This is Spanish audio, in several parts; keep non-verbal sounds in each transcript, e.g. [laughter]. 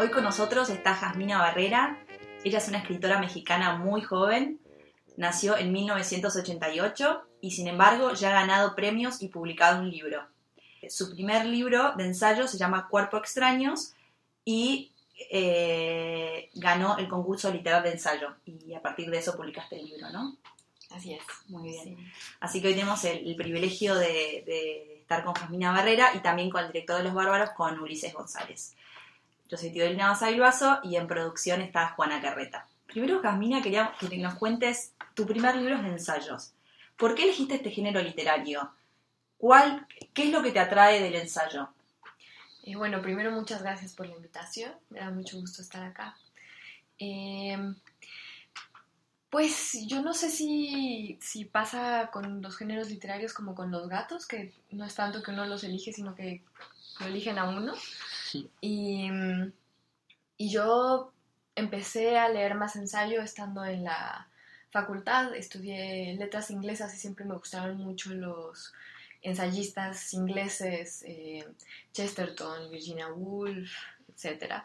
Hoy con nosotros está Jasmina Barrera. Ella es una escritora mexicana muy joven. Nació en 1988 y sin embargo ya ha ganado premios y publicado un libro. Su primer libro de ensayo se llama Cuerpo Extraños y eh, ganó el concurso literario de ensayo. Y a partir de eso publicaste el libro, ¿no? Así es. Muy bien. Así que hoy tenemos el, privilegio de, de, estar con Jasmina Barrera y también con el director de Los Bárbaros, con Ulises González. Yo soy Teodolina Basavilbaso y en producción está Juana Carreta. Primero, Jasmina, quería que nos cuentes tu primer libro de ensayos. ¿Por qué elegiste este género literario? ¿Cuál, ¿Qué es lo que te atrae del ensayo? Eh, bueno, primero muchas gracias por la invitación. Me da mucho gusto estar acá. Em, pues yo no sé si, si, pasa con los géneros literarios como con los gatos, que no es tanto que uno los elige, sino que lo eligen a uno. Y, y yo empecé a leer más ensayo estando en la facultad, estudié letras inglesas y siempre me gustaron mucho los ensayistas ingleses, eh, Chesterton, Virginia Woolf, etc.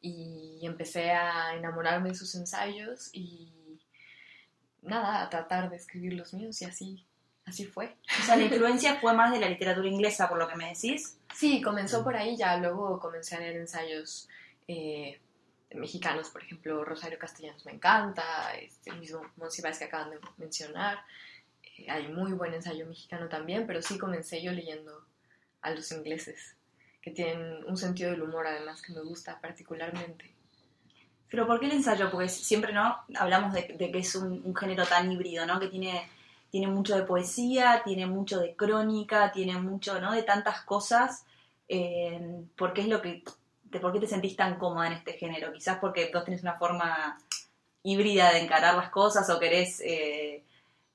Y empecé a enamorarme de sus ensayos y nada, a tratar de escribir los míos y así así fue. O sea, la influencia fue más de la literatura inglesa, por lo que me decís. Sí, comenzó por ahí, ya luego comencé a leer ensayos eh, mexicanos, por ejemplo, Rosario Castellanos me encanta, este, el mismo Monsiváis que acaban de mencionar. Eh, hay muy buen ensayo mexicano también, pero sí comencé yo leyendo a los ingleses, que tienen un sentido del humor además que me gusta particularmente. Pero ¿por qué el ensayo? Porque siempre, ¿no? Hablamos de, que es un, un, género tan híbrido, ¿no? Que tiene tiene mucho de poesía, tiene mucho de crónica, tiene mucho, ¿no? De tantas cosas. Eh, ¿Por qué es lo que, de por qué te sentís tan cómoda en este género? Quizás porque vos tenés una forma híbrida de encarar las cosas o querés, eh,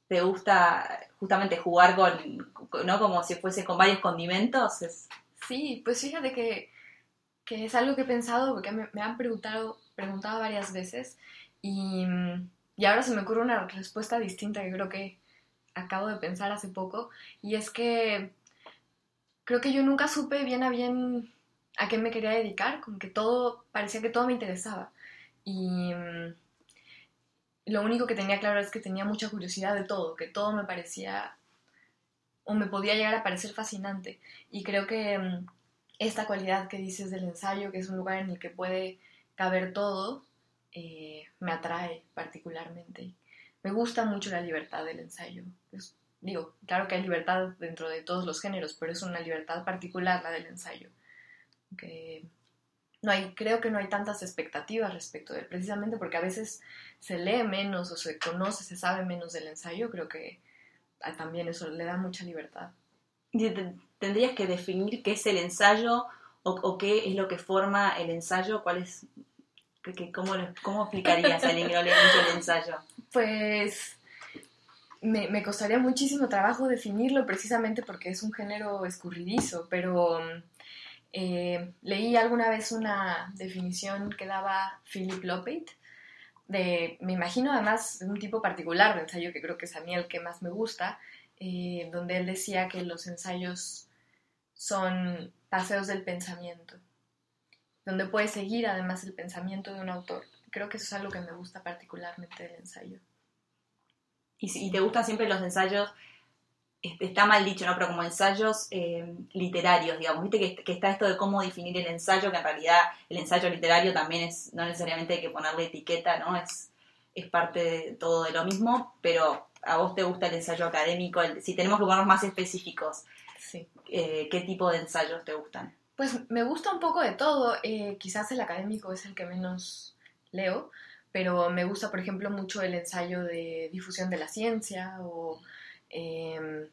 te gusta justamente jugar con, ¿no? Como si fuese con varios condimentos. Sí, pues fíjate que, que, es algo que he pensado porque me, me han preguntado, preguntado varias veces y, y ahora se me ocurre una respuesta distinta que creo que acabo de pensar hace poco, y es que creo que yo nunca supe bien a bien a qué me quería dedicar, como que todo, parecía que todo me interesaba. Y mm, lo único que tenía claro es que tenía mucha curiosidad de todo, que todo me parecía o me podía llegar a parecer fascinante. Y creo que mm, esta cualidad que dices del ensayo, que es un lugar en el que puede caber todo, eh, me atrae particularmente me gusta mucho la libertad del ensayo. digo, claro que hay libertad dentro de todos los géneros, pero es una libertad particular la del ensayo. no hay, creo que no hay tantas expectativas respecto de él, precisamente porque a veces se lee menos o se conoce, se sabe menos del ensayo, creo que también eso le da mucha libertad. ¿Tendrías que definir qué es el ensayo o, o qué es lo que forma el ensayo? ¿Cuál es ¿Cómo, ¿Cómo explicarías a alguien que no lee mucho el ensayo? Pues me, me, costaría muchísimo trabajo definirlo precisamente porque es un género escurridizo, pero eh, leí alguna vez una definición que daba Philip Lopate, de, me imagino además de un tipo particular de ensayo que creo que es a mí el que más me gusta, eh, donde él decía que los ensayos son paseos del pensamiento donde puedes seguir además el pensamiento de un autor. Creo que eso es algo que me gusta particularmente del ensayo. ¿Y, te gustan siempre los ensayos? Está mal dicho, ¿no? Pero como ensayos eh, literarios, digamos. Viste que, está esto de cómo definir el ensayo, que en realidad el ensayo literario también es, no necesariamente hay que ponerle etiqueta, ¿no? Es, es parte de todo de lo mismo, pero a vos te gusta el ensayo académico. si tenemos que ponernos más específicos, sí. Eh, ¿qué tipo de ensayos te gustan? Pues me gusta un poco de todo. Eh, quizás el académico es el que menos leo, pero me gusta, por ejemplo, mucho el ensayo de difusión de la ciencia o em,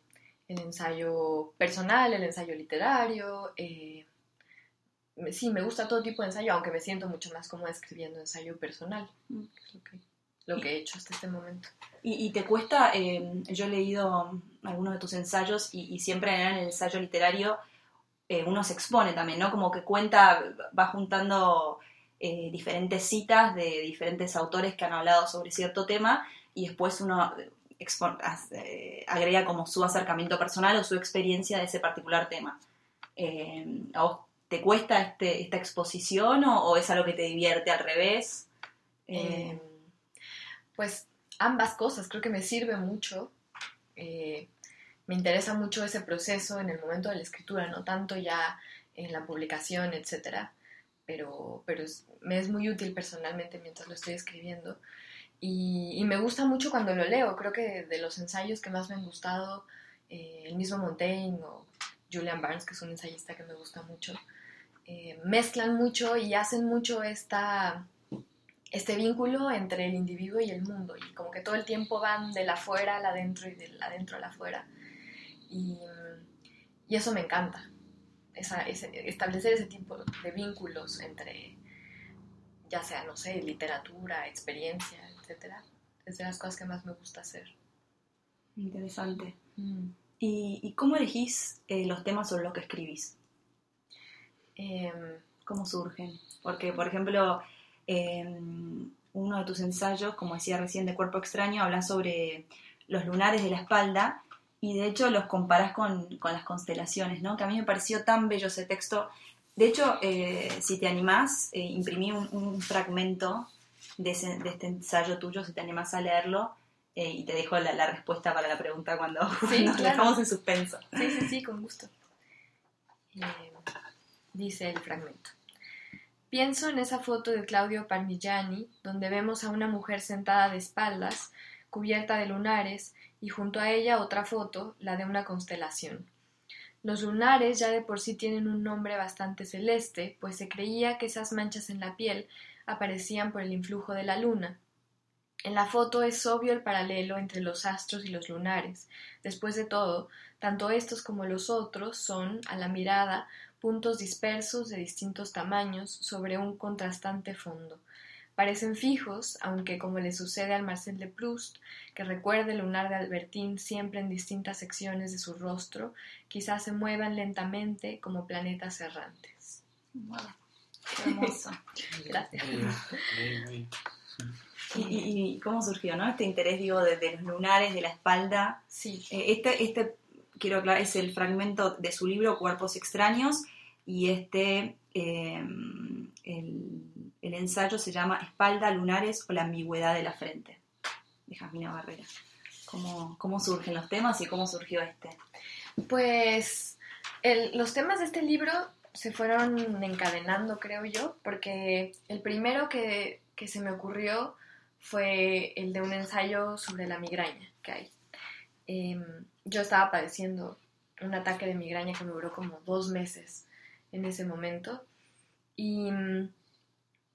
el ensayo personal, el ensayo literario. Eh, sí, me gusta todo tipo de ensayo, aunque me siento mucho más como escribiendo ensayo personal, mm. lo que he hecho hasta este momento. ¿Y, te cuesta? Em, yo he leído algunos de tus ensayos y, y siempre en el ensayo literario eh, uno se expone también, ¿no? Como que cuenta, va juntando eh, diferentes citas de diferentes autores que han hablado sobre cierto tema y después uno eh, agrega como su acercamiento personal o su experiencia de ese particular tema. ¿A vos ¿Te cuesta este, esta exposición o, es algo que te divierte al revés? Eh, pues ambas cosas, creo que me sirve mucho. Eh, me interesa mucho ese proceso en el momento de la escritura, no tanto ya en la publicación, etcétera, pero, pero me es muy útil personalmente mientras lo estoy escribiendo. Y, me gusta mucho cuando lo leo. Creo que de los ensayos que más me han gustado, eh, el mismo Montaigne o Julian Barnes, que es un ensayista que me gusta mucho, eh, mezclan mucho y hacen mucho esta, este vínculo entre el individuo y el mundo. Y como que todo el tiempo van de la afuera al adentro y del adentro al afuera. Y, y eso me encanta. Establecer ese tipo de vínculos entre, ya sea, no sé, literatura, experiencia, etcétera, es de las cosas que más me gusta hacer. Interesante. Mm. ¿Y, cómo elegís eh, los temas sobre los que escribís? Em, ¿Cómo surgen? Porque, por ejemplo, em, uno de tus ensayos, como decía recién, de Cuerpo Extraño, habla sobre los lunares de la espalda y de hecho los comparás con, las constelaciones, ¿no? Que a mí me pareció tan bello ese texto. De hecho, eh, si te animás, eh, imprimí un, fragmento de, este ensayo tuyo, si te animás a leerlo, eh, y te dejo la, respuesta para la pregunta cuando [laughs] nos dejamos en suspenso. Sí, sí, sí, con gusto. dice el fragmento. Pienso en esa foto de Claudio Parmigiani, donde vemos a una mujer sentada de espaldas, cubierta de lunares, y junto a ella otra foto, la de una constelación. Los lunares ya de por sí tienen un nombre bastante celeste, pues se creía que esas manchas en la piel aparecían por el influjo de la luna. En la foto es obvio el paralelo entre los astros y los lunares. Después de todo, tanto estos como los otros son, a la mirada, puntos dispersos de distintos tamaños sobre un contrastante fondo. Parecen fijos, aunque como le sucede al Marcel de Proust, que recuerda el lunar de Albertín siempre en distintas secciones de su rostro, quizás se muevan lentamente como planetas errantes. hermoso. Gracias. ¿Y, cómo surgió, no? Este interés, digo, de, los lunares, de la espalda. Sí. Eh, este, este, quiero aclarar, es el fragmento de su libro Cuerpos Extraños y este, eh, el el ensayo se llama Espalda, lunares o la ambigüedad de la frente, de Jasmina Barrera. ¿Cómo, cómo surgen los temas y cómo surgió este? Pues los temas de este libro se fueron encadenando, creo yo, porque el primero que, se me ocurrió fue el de un ensayo sobre la migraña que hay. Em, yo estaba padeciendo un ataque de migraña que me duró como dos meses en ese momento y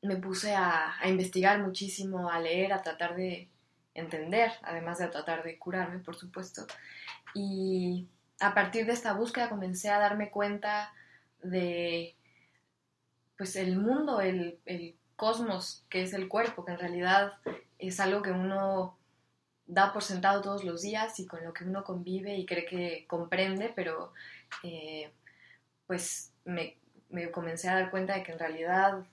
me puse a, investigar muchísimo, a leer, a tratar de entender, además de tratar de curarme, por supuesto. Y a partir de esta búsqueda comencé a darme cuenta de pues el mundo, el, el cosmos que es el cuerpo, que en realidad es algo que uno da por sentado todos los días y con lo que uno convive y cree que comprende, pero eh, pues me, me, comencé a dar cuenta de que en realidad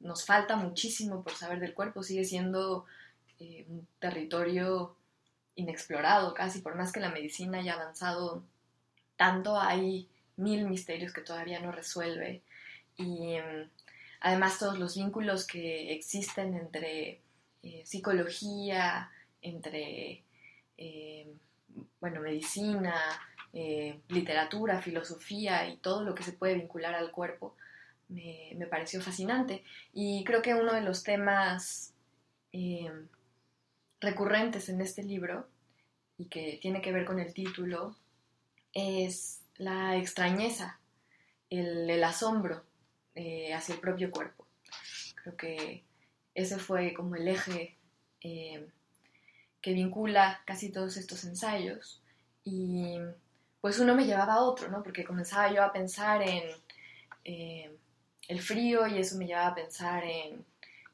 nos falta muchísimo por saber del cuerpo, sigue siendo eh, un territorio inexplorado casi, por más que la medicina haya avanzado tanto, hay mil misterios que todavía no resuelve. Y em, además todos los vínculos que existen entre eh, psicología, entre em, bueno, medicina, eh, literatura, filosofía y todo lo que se puede vincular al cuerpo, me, pareció fascinante. Y creo que uno de los temas eh, recurrentes en este libro, y que tiene que ver con el título, es la extrañeza, el, asombro eh, hacia el propio cuerpo. Creo que ese fue como el eje eh, que vincula casi todos estos ensayos y pues uno me llevaba a otro, ¿no? Porque comenzaba yo a pensar en el frío y eso me llevaba a pensar en,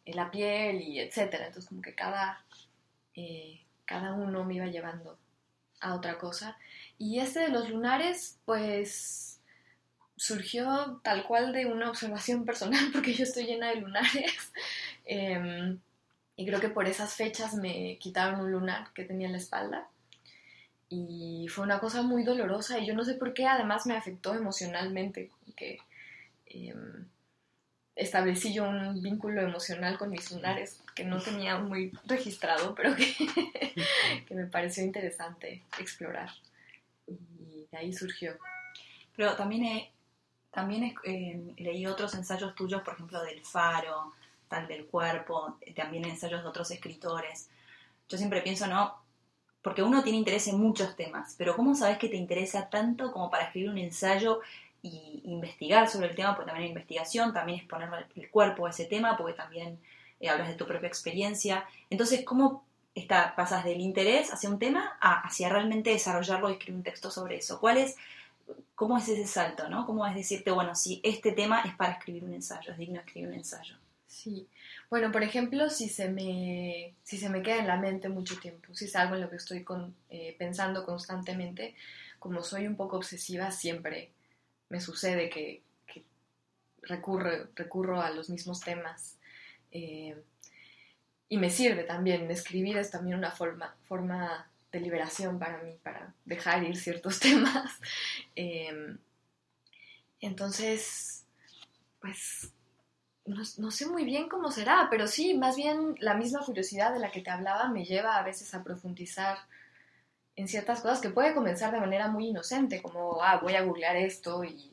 la piel y etcétera. Entonces como que cada, eh, cada uno me iba llevando a otra cosa. Y este de los lunares, pues surgió tal cual de una observación personal, [laughs] porque yo estoy llena de lunares. [laughs] Em, y creo que por esas fechas me quitaron un lunar que tenía en la espalda. Y fue una cosa muy dolorosa y yo no sé por qué además me afectó emocionalmente, que em, establecí yo un vínculo emocional con mis lunares que no tenía muy registrado, pero que, [laughs] que me pareció interesante explorar. Y de ahí surgió. Pero también, he, también eh, leí otros ensayos tuyos, por ejemplo, del faro, tal del cuerpo, también ensayos de otros escritores. Yo siempre pienso, ¿no? Porque uno tiene interés en muchos temas, pero ¿cómo sabes que te interesa tanto como para escribir un ensayo y investigar sobre el tema? Porque también hay investigación, también es poner el cuerpo a ese tema, porque también eh, hablas de tu propia experiencia. Entonces, ¿cómo está, pasas del interés hacia un tema hacia realmente desarrollarlo y escribir un texto sobre eso? ¿Cuál es, ¿Cómo es ese salto? ¿no? ¿Cómo es decirte, bueno, si este tema es para escribir un ensayo, es digno escribir un ensayo? Sí. Bueno, por ejemplo, si se me, si se me queda en la mente mucho tiempo, si es algo en lo que estoy eh, pensando constantemente, como soy un poco obsesiva, siempre me sucede que, recurro, recurro a los mismos temas. Eh, y me sirve también, escribir es también una forma, forma de liberación para mí, para dejar ir ciertos [laughs] temas. Eh, entonces, pues no, sé muy bien cómo será, pero sí, más bien la misma curiosidad de la que te hablaba me lleva a veces a profundizar en ciertas cosas que puede comenzar de manera muy inocente, como, ah, voy a googlear esto y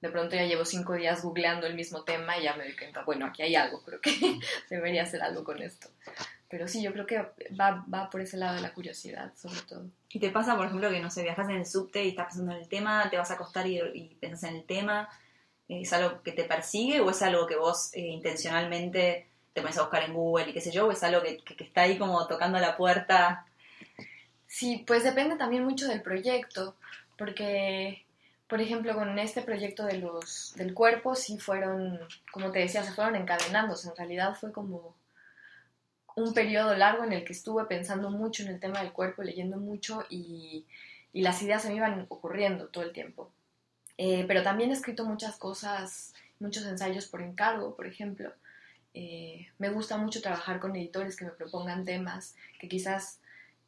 de pronto ya llevo cinco días googleando el mismo tema y ya me doy cuenta, bueno, aquí hay algo, creo que [laughs] debería hacer algo con esto. Pero sí, yo creo que va, va por ese lado de la curiosidad, sobre todo. ¿Y te pasa, por ejemplo, que, no sé, viajas en el subte y estás pensando en el tema, te vas a acostar y, y en el tema? ¿Es algo que te persigue o es algo que vos eh, intencionalmente te pones a buscar en Google y qué sé yo? ¿O es algo que, está ahí como tocando la puerta? Sí, pues depende también mucho del proyecto, porque, por ejemplo, con este proyecto de los, del cuerpo, sí fueron, como te decía, se fueron encadenándose. En realidad fue como un periodo largo en el que estuve pensando mucho en el tema del cuerpo, leyendo mucho y, y las ideas se me iban ocurriendo todo el tiempo. Eh, pero también he escrito muchas cosas, muchos ensayos por encargo, por ejemplo. Eh, me gusta mucho trabajar con editores que me propongan temas que quizás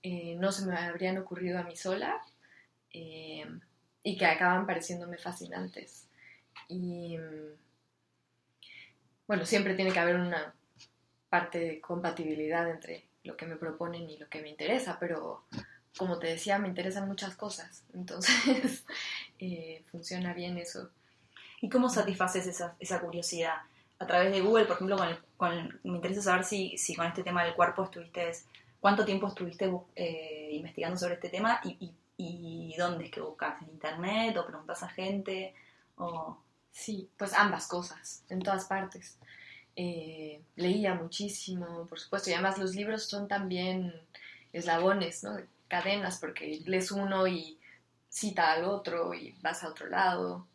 eh, no se me habrían ocurrido a mí sola y que acaban pareciéndome fascinantes. Y bueno, siempre tiene que haber una parte de compatibilidad entre lo que me proponen y lo que me interesa, pero como te decía, me interesan muchas cosas, entonces [laughs] eh, funciona bien eso. ¿Y cómo satisfaces esa, esa, curiosidad? A través de Google, por ejemplo, con, me interesa saber si, si, con este tema del cuerpo estuviste, cuánto tiempo estuviste eh, investigando sobre este tema y, y, dónde es que buscas, en internet o preguntas a gente o... Sí, pues ambas cosas, en todas partes. Eh, leía muchísimo, por supuesto, y además los libros son también eslabones, ¿no? cadenas porque lees uno y cita al otro y vas a otro lado.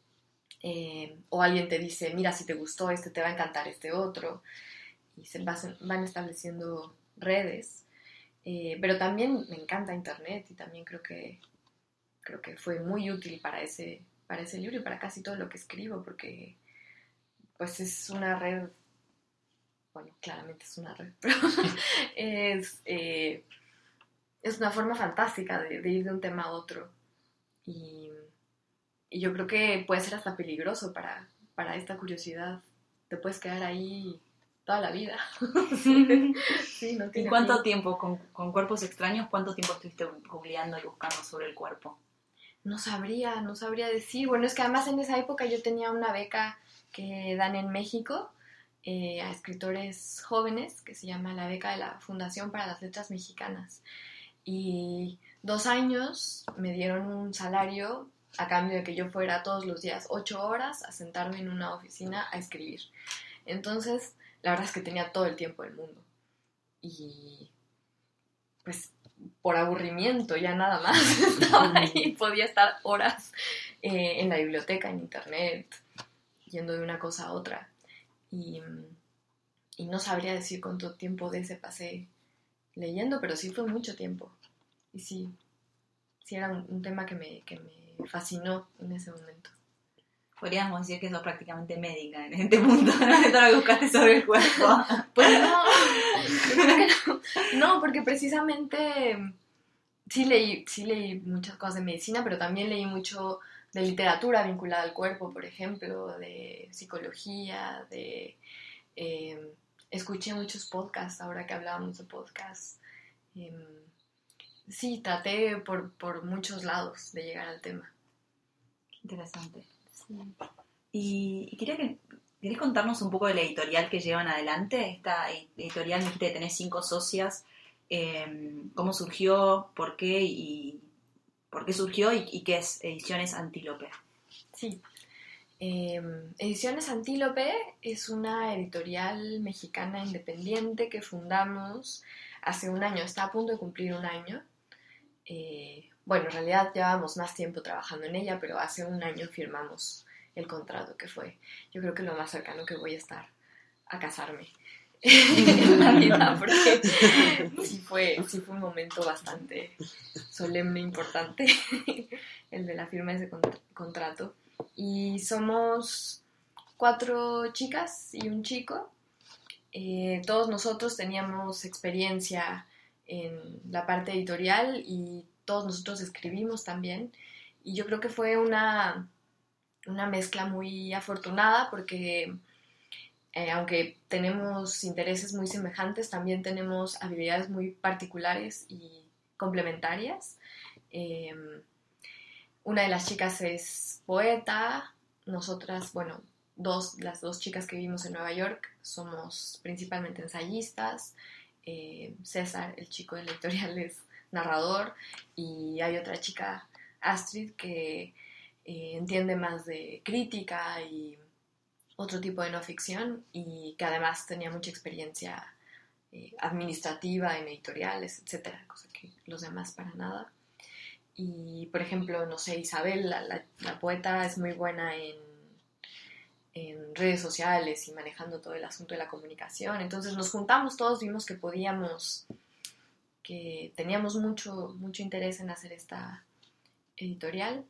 Eh, o alguien te dice, mira, si te gustó este, te va a encantar este otro. Y se van estableciendo redes. Eh, pero también me encanta Internet y también creo que, creo que fue muy útil para ese, para ese libro y para casi todo lo que escribo porque pues es una red, bueno, claramente es una red, [laughs] pero es... Eh, es una forma fantástica de, ir de un tema a otro. Y, yo creo que puede ser hasta peligroso para, para esta curiosidad. Te puedes quedar ahí toda la vida. [laughs] [laughs] ¿Y cuánto tiempo con, con, cuerpos extraños? ¿Cuánto tiempo estuviste googleando y buscando sobre el cuerpo? No sabría, no sabría decir. Bueno, es que además en esa época yo tenía una beca que dan en México eh, a escritores jóvenes que se llama la beca de la Fundación para las Letras Mexicanas y dos años me dieron un salario a cambio de que yo fuera todos los días ocho horas a sentarme en una oficina a escribir. Entonces, la verdad es que tenía todo el tiempo del mundo. Y pues por aburrimiento ya nada más [laughs] estaba ahí, podía estar horas eh, en la biblioteca, en internet, yendo de una cosa a otra. Y, y no sabría decir cuánto tiempo de ese pasé leyendo, pero sí fue mucho tiempo. Y sí, sí era un, tema que me, que me fascinó en ese momento. Podríamos decir que sos prácticamente médica en este punto, ¿no? Todo lo que buscaste sobre el cuerpo. Pues no, no, no, porque precisamente sí leí, sí leí muchas cosas de medicina, pero también leí mucho de literatura vinculada al cuerpo, por ejemplo, de psicología, de... Em, escuché muchos podcasts ahora que hablábamos de podcasts. Em, sí, traté por, por, muchos lados de llegar al tema. Interesante. Y, quería que ¿Querés contarnos un poco de la editorial que llevan adelante? Esta editorial, dijiste que tenés cinco socias. Em, ¿Cómo surgió? ¿Por qué? Y, ¿Por qué surgió? ¿Y, qué es Ediciones Antílope? Sí. Em, Ediciones Antílope es una editorial mexicana independiente que fundamos hace un año. Está a punto de cumplir un año. Eh, bueno, en realidad llevábamos más tiempo trabajando en ella, pero hace un año firmamos el contrato que fue. Yo creo que lo más cercano que voy a estar a casarme [laughs] en la vida, porque sí fue, sí fue un momento bastante solemne, importante, [laughs] el de la firma de ese contrato. Y somos cuatro chicas y un chico. Eh, todos nosotros teníamos experiencia en la parte editorial y todos nosotros escribimos también. Y yo creo que fue una una mezcla muy afortunada porque eh, aunque tenemos intereses muy semejantes, también tenemos habilidades muy particulares y complementarias. Em, una de las chicas es poeta, nosotras, bueno, dos, las dos chicas que vivimos en Nueva York somos principalmente ensayistas. Eh, César, el chico del editorial, es narrador y hay otra chica, Astrid, que eh, entiende más de crítica y otro tipo de no ficción y que además tenía mucha experiencia eh, administrativa en editoriales, etcétera, cosa que los demás para nada. Y por ejemplo, no sé, Isabel, la, poeta, es muy buena en, en, redes sociales y manejando todo el asunto de la comunicación. Entonces nos juntamos todos, vimos que podíamos, que teníamos mucho, mucho interés en hacer esta editorial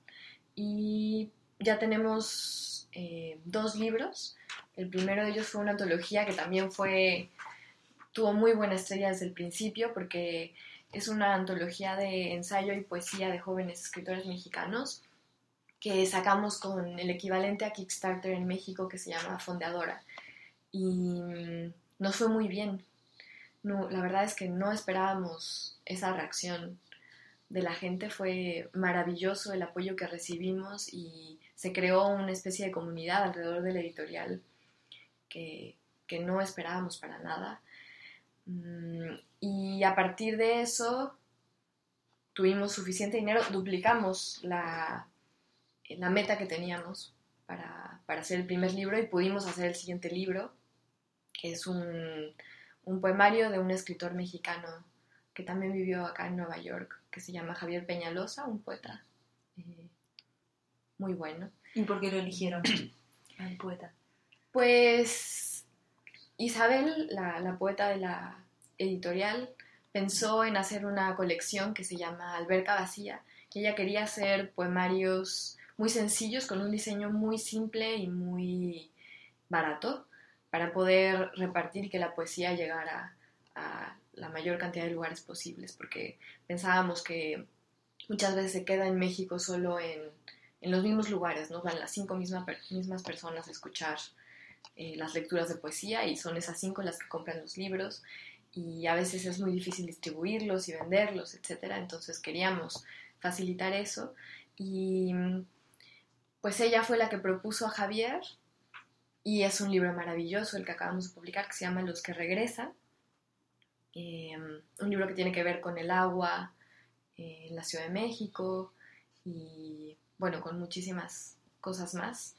y ya tenemos eh, dos libros. El primero de ellos fue una antología que también fue, tuvo muy buena estrella desde el principio porque es una antología de ensayo y poesía de jóvenes escritores mexicanos que sacamos con el equivalente a Kickstarter en México que se llama Fondeadora. Y mm, nos fue muy bien. No, la verdad es que no esperábamos esa reacción de la gente fue maravilloso el apoyo que recibimos y se creó una especie de comunidad alrededor del editorial que, no esperábamos para nada. Mm, y a partir de eso tuvimos suficiente dinero, duplicamos la, la meta que teníamos para, hacer el primer libro y pudimos hacer el siguiente libro, que es un, un poemario de un escritor mexicano que también vivió acá en Nueva York, que se llama Javier Peñalosa, un poeta eh, muy bueno. ¿Y por qué lo eligieron al poeta? Pues Isabel, la, poeta de la editorial, pensó en hacer una colección que se llama Alberca Vacía, que ella quería hacer poemarios muy sencillos, con un diseño muy simple y muy barato, para poder repartir que la poesía llegara a la mayor cantidad de lugares posibles, porque pensábamos que muchas veces se queda en México solo en, los mismos lugares, ¿no? Van las cinco mismas personas a escuchar eh, las lecturas de poesía y son esas cinco las que compran los libros y a veces es muy difícil distribuirlos y venderlos, etcétera. Entonces queríamos facilitar eso y pues ella fue la que propuso a Javier y es un libro maravilloso el que acabamos de publicar que se llama Los que regresan Em, un libro que tiene que ver con el agua eh, en la Ciudad de México y bueno, con muchísimas cosas más.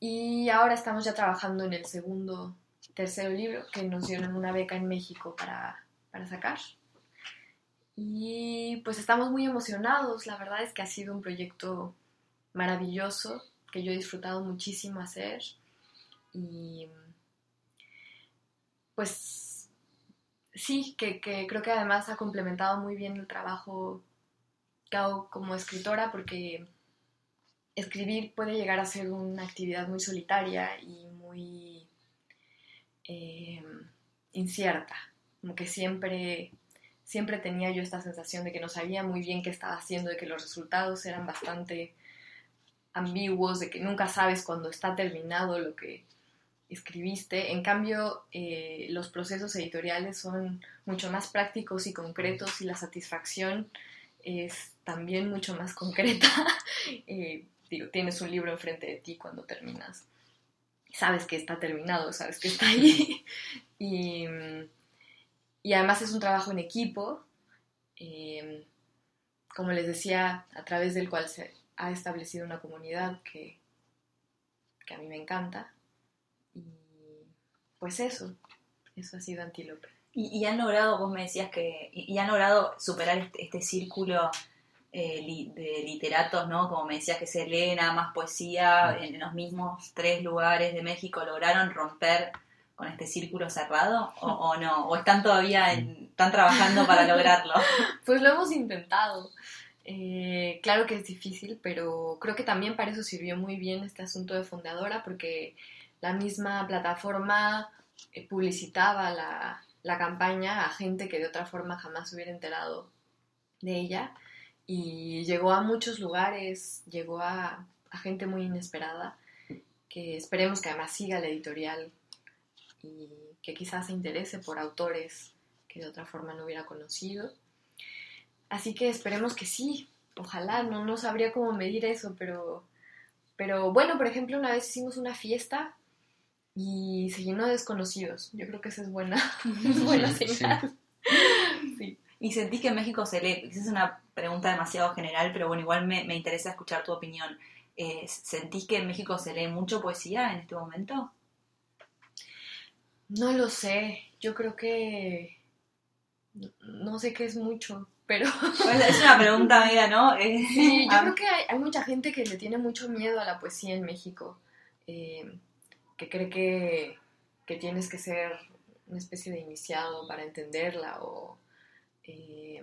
Y ahora estamos ya trabajando en el segundo, tercer libro que nos dieron una beca en México para, para sacar. Y pues estamos muy emocionados, la verdad es que ha sido un proyecto maravilloso que yo he disfrutado muchísimo hacer y pues sí, que, creo que además ha complementado muy bien el trabajo que hago como escritora porque escribir puede llegar a ser una actividad muy solitaria y muy eh, incierta, como que siempre, siempre tenía yo esta sensación de que no sabía muy bien qué estaba haciendo, de que los resultados eran bastante ambiguos, de que nunca sabes cuándo está terminado lo que escribiste. En cambio, eh, los procesos editoriales son mucho más prácticos y concretos y la satisfacción es también mucho más concreta. [laughs] Eh, digo, tienes un libro enfrente de ti cuando terminas. Sabes que está terminado, sabes que está ahí. [laughs] y, además es un trabajo en equipo. Eh, como les decía, a través del cual se ha establecido una comunidad que, que a mí me encanta. Pues eso, eso ha sido Antílope. Y, han logrado, vos me decías que, y, han logrado superar este, este círculo eh, de literatos, ¿no? Como me decías que se lee nada más poesía en, los mismos tres lugares de México, ¿lograron romper con este círculo cerrado o, no? ¿O están todavía, están trabajando para [laughs] lograrlo? Pues lo hemos intentado. Eh, claro que es difícil, pero creo que también para eso sirvió muy bien este asunto de fundadora, porque la misma plataforma eh, publicitaba la, la campaña a gente que de otra forma jamás hubiera enterado de ella y llegó a muchos lugares, llegó a, gente muy inesperada, que esperemos que además siga la editorial y que quizás se interese por autores que de otra forma no hubiera conocido. Así que esperemos que sí, ojalá, no, no sabría cómo medir eso, pero, pero bueno, por ejemplo, una vez hicimos una fiesta y se llenó de desconocidos. Yo creo que esa es buena, [laughs] [laughs] es buena señal. [laughs] Sí. ¿Y sentís que en México se lee? Esa es una pregunta demasiado general, pero bueno, igual me, interesa escuchar tu opinión. Eh, ¿Sentís que en México se lee mucho poesía en este momento? No lo sé. Yo creo que. No sé qué es mucho, pero. es una pregunta media, ¿no? sí, yo creo que hay, mucha gente que le tiene mucho miedo a la poesía en México. Eh, que cree que, que tienes que ser una especie de iniciado para entenderla o eh,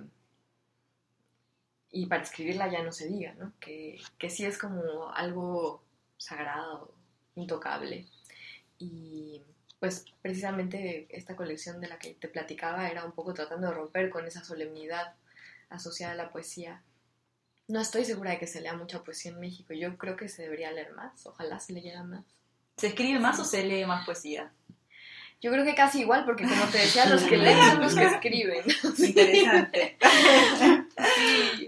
y para escribirla ya no se diga, ¿no? Que, que sí es como algo sagrado, intocable. Y pues precisamente esta colección de la que te platicaba era un poco tratando de romper con esa solemnidad asociada a la poesía. No estoy segura de que se lea mucha poesía en México. Yo creo que se debería leer más. Ojalá se leyera más. ¿Se escribe más o se lee más poesía? Yo creo que casi igual, porque como te decía, los que [laughs] leen son los que [laughs] escriben. Interesante.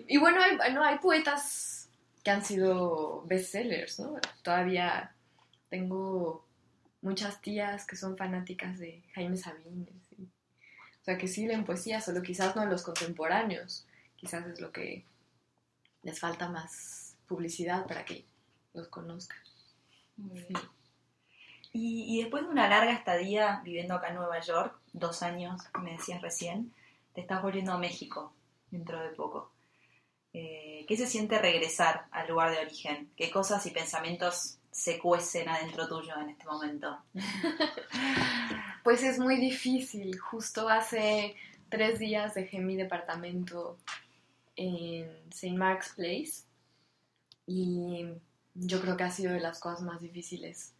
Y bueno, hay, no, hay poetas que han sido bestsellers, ¿no? Todavía tengo muchas tías que son fanáticas de Jaime Sabines. O sea, que sí leen poesía, solo quizás no los contemporáneos. Quizás es lo que les falta más publicidad para que los conozcan. Sí. Y, después de una larga estadía viviendo acá en Nueva York, dos años, me decías recién, te estás volviendo a México dentro de poco. Eh, ¿Qué se siente regresar al lugar de origen? ¿Qué cosas y pensamientos se cuecen adentro tuyo en este momento? [laughs] pues es muy difícil. Justo hace tres días dejé mi departamento en St. Mark's Place y yo creo que ha sido de las cosas más difíciles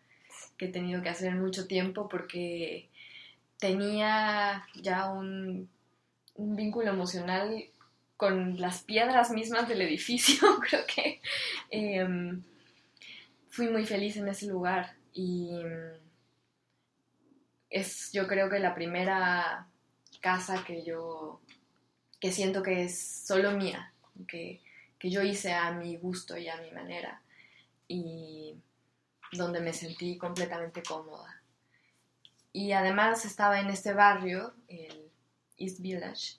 que he tenido que hacer en mucho tiempo porque tenía ya un, vínculo emocional con las piedras mismas del edificio. [laughs] Creo que em, fui muy feliz en ese lugar y es yo creo que la primera casa que yo que siento que es solo mía, que, que yo hice a mi gusto y a mi manera. Y donde me sentí completamente cómoda. Y además estaba en este barrio, el East Village,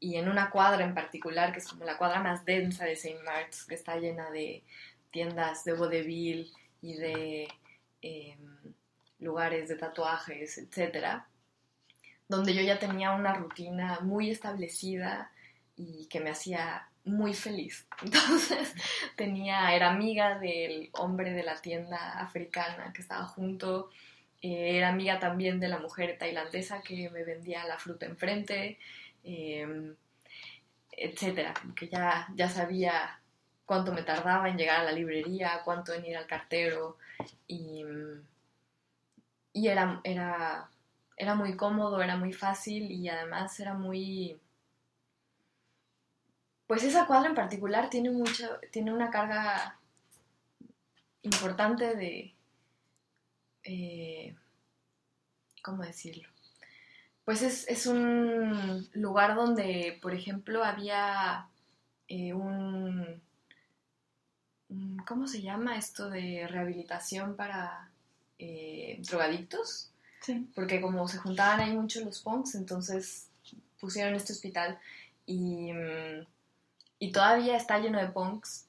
y en una cuadra en particular, que es como la cuadra más densa de St. Mark's, que está llena de tiendas de vodevil y de em, lugares de tatuajes, etc. Donde yo ya tenía una rutina muy establecida y que me hacía muy feliz. [laughs] Entonces tenía, era amiga del hombre de la tienda africana que estaba junto, eh, era amiga también de la mujer tailandesa que me vendía la fruta enfrente, eh, etcétera, que ya, ya sabía cuánto me tardaba en llegar a la librería, cuánto en ir al cartero y, y era, era, era muy cómodo, era muy fácil y además era muy pues esa cuadra en particular tiene mucha, tiene una carga importante de... eh, ¿Cómo decirlo? Pues es, es un lugar donde, por ejemplo, había eh, un, un- ¿Cómo se llama esto de rehabilitación para eh, drogadictos? Sí. porque como se juntaban ahí mucho los punks, entonces pusieron este hospital y, mm, y todavía está lleno de punks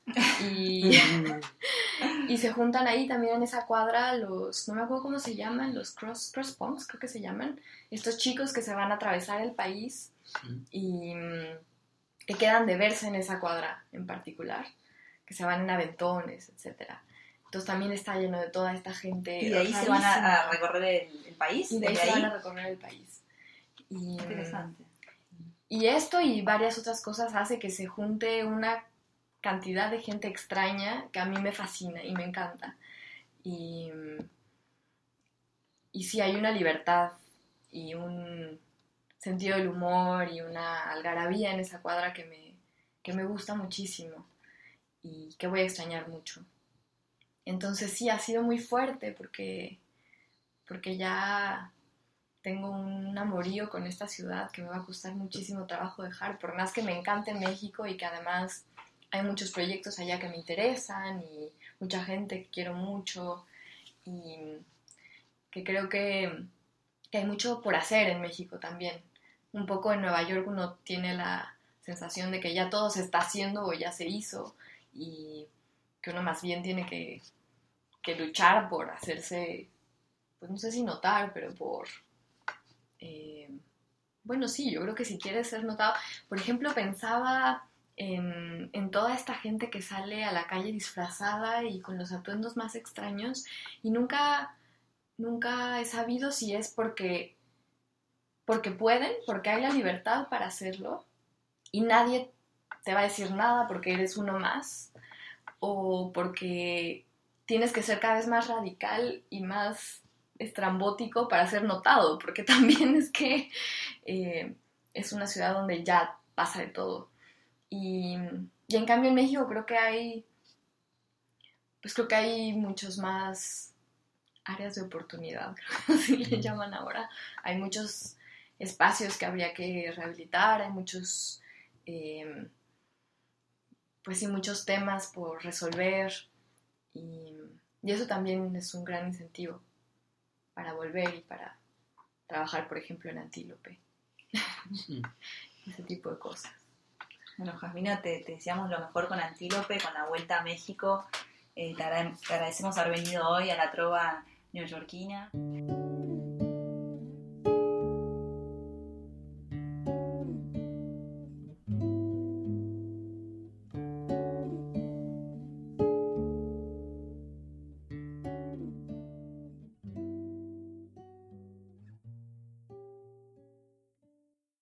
y, [laughs] y se juntan ahí también en esa cuadra los, no me acuerdo cómo se llaman, los cross, cross punks creo que se llaman, estos chicos que se van a atravesar el país y mm, que quedan de verse en esa cuadra en particular, que se van en aventones, etcétera. Entonces también está lleno de toda esta gente. Y de ahí se van a, recorrer el, el país. Y de ahí desde se van a recorrer el país. Y, Interesante. Y esto y varias otras cosas hace que se junte una cantidad de gente extraña que a mí me fascina y me encanta. Y, y sí hay una libertad y un sentido del humor y una algarabía en esa cuadra que me, que me gusta muchísimo y que voy a extrañar mucho. Entonces sí, ha sido muy fuerte porque, porque ya tengo un amorío con esta ciudad que me va a costar muchísimo trabajo dejar, por más que me encante México y que además hay muchos proyectos allá que me interesan y mucha gente que quiero mucho y que creo que, que hay mucho por hacer en México también. Un poco en Nueva York uno tiene la sensación de que ya todo se está haciendo o ya se hizo y que uno más bien tiene que, que luchar por hacerse, pues no sé si notar, pero por... eh, bueno, sí, yo creo que si quieres ser notado, por ejemplo, pensaba en, toda esta gente que sale a la calle disfrazada y con los atuendos más extraños y nunca, nunca he sabido si es porque, porque pueden, porque hay la libertad para hacerlo y nadie te va a decir nada porque eres uno más o porque tienes que ser cada vez más radical y más estrambótico para ser notado, porque [laughs] también es que eh, es una ciudad donde ya pasa de todo. Y, y, en cambio en México creo que hay, pues creo que hay muchos más áreas de oportunidad, [laughs] así le llaman ahora. Hay muchos espacios que habría que rehabilitar, hay muchos, eh, pues sí, muchos temas por resolver y, y eso también es un gran incentivo para volver y para trabajar, por ejemplo, en Antílope. Sí. [laughs] Ese tipo de cosas. Bueno, Jasmina, te, te deseamos lo mejor con Antílope, con la vuelta a México. Eh, te, agra- te agradecemos haber venido hoy a la trova neoyorquina.